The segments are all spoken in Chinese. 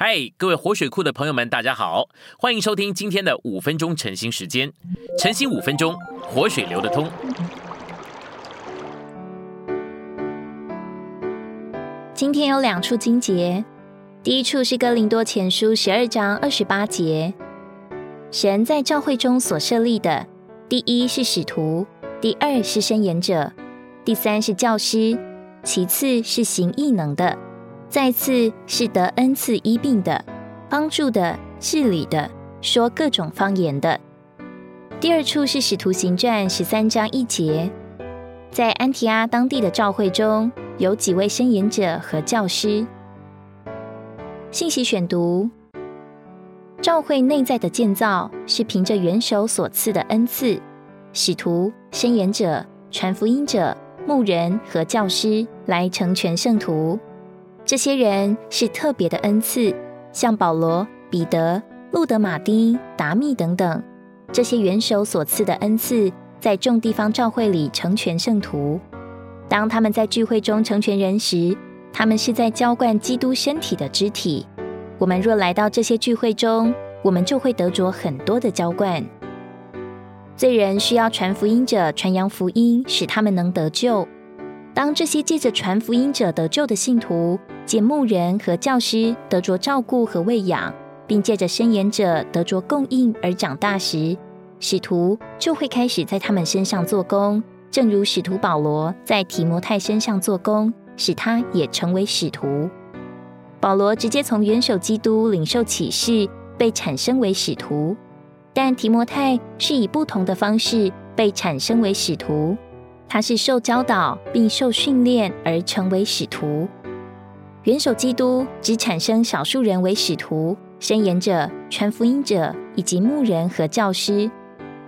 嗨，各位活水库的朋友们，大家好，欢迎收听今天的五分钟晨兴时间。晨兴五分钟，活水流得通。今天有两处经节，第一处是哥林多前书十二章二十八节，神在教会中所设立的，第一是使徒，第二是伸言者，第三是教师，其次是行异能的。再次是得恩赐医病的、帮助的、治理的、说各种方言的。第二处是使徒行传十三章一节，在安提阿当地的教会中有几位申言者和教师。信息选读：教会内在的建造是凭着元首所赐的恩赐，使徒、申言者、传福音者、牧人和教师来成全圣徒。这些人是特别的恩赐，像保罗、彼得、路德、马丁、达密等等，这些元首所赐的恩赐，在众地方教会里成全圣徒。当他们在聚会中成全人时，他们是在浇灌基督身体的肢体。我们若来到这些聚会中，我们就会得着很多的浇灌。罪人需要传福音者传扬福音，使他们能得救。当这些借着传福音者得救的信徒，借牧人和教师得着照顾和喂养，并借着伸言者得着供应而长大时，使徒就会开始在他们身上做工，正如使徒保罗在提摩太身上做工，使他也成为使徒。保罗直接从元首基督领受启示，被产生为使徒；但提摩太是以不同的方式被产生为使徒，他是受教导并受训练而成为使徒。元首基督只产生少数人为使徒、伸言者、传福音者以及牧人和教师。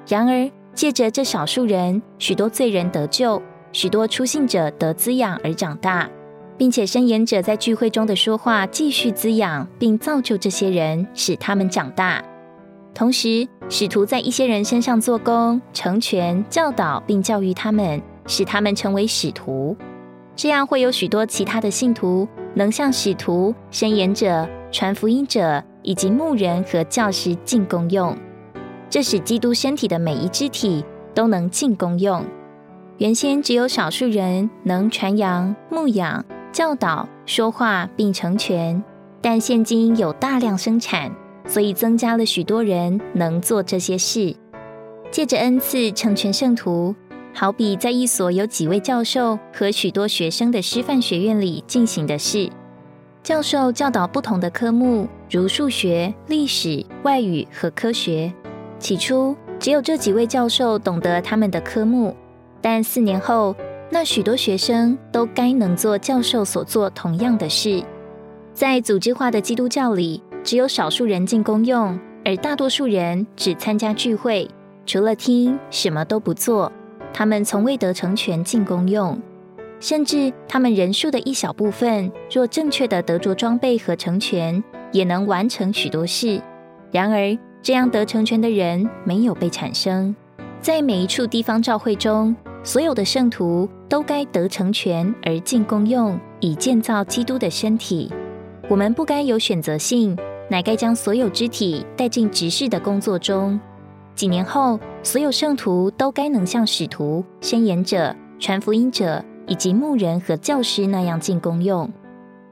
然而，借着这少数人，许多罪人得救，许多出信者得滋养而长大，并且伸言者在聚会中的说话继续滋养并造就这些人，使他们长大。同时，使徒在一些人身上做工，成全、教导并教育他们，使他们成为使徒。这样会有许多其他的信徒。能向使徒、伸言者、传福音者以及牧人和教师进功用，这使基督身体的每一肢体都能进功用。原先只有少数人能传扬、牧养、教导、说话并成全，但现今有大量生产，所以增加了许多人能做这些事。借着恩赐成全圣徒。好比在一所有几位教授和许多学生的师范学院里进行的事，教授教导不同的科目，如数学、历史、外语和科学。起初只有这几位教授懂得他们的科目，但四年后，那许多学生都该能做教授所做同样的事。在组织化的基督教里，只有少数人进公用，而大多数人只参加聚会，除了听，什么都不做。他们从未得成全进功用，甚至他们人数的一小部分，若正确的得着装备和成全，也能完成许多事。然而，这样得成全的人没有被产生。在每一处地方教会中，所有的圣徒都该得成全而进功用，以建造基督的身体。我们不该有选择性，乃该将所有肢体带进执事的工作中。几年后，所有圣徒都该能像使徒、宣言者、传福音者以及牧人和教师那样进功用。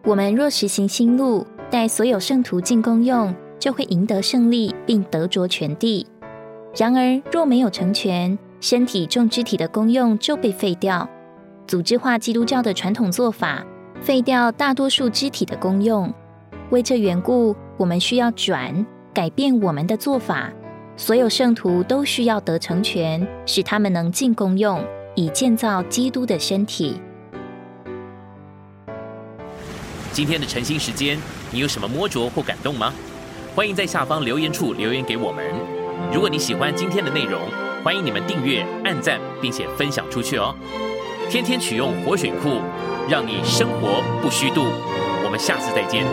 我们若实行新路，带所有圣徒进功用，就会赢得胜利，并得着全地。然而，若没有成全，身体众肢体的功用就被废掉。组织化基督教的传统做法，废掉大多数肢体的功用。为这缘故，我们需要转改变我们的做法。所有圣徒都需要得成全，使他们能进功用，以建造基督的身体。今天的晨兴时间，你有什么摸着或感动吗？欢迎在下方留言处留言给我们。如果你喜欢今天的内容，欢迎你们订阅、按赞，并且分享出去哦。天天取用活水库，让你生活不虚度。我们下次再见。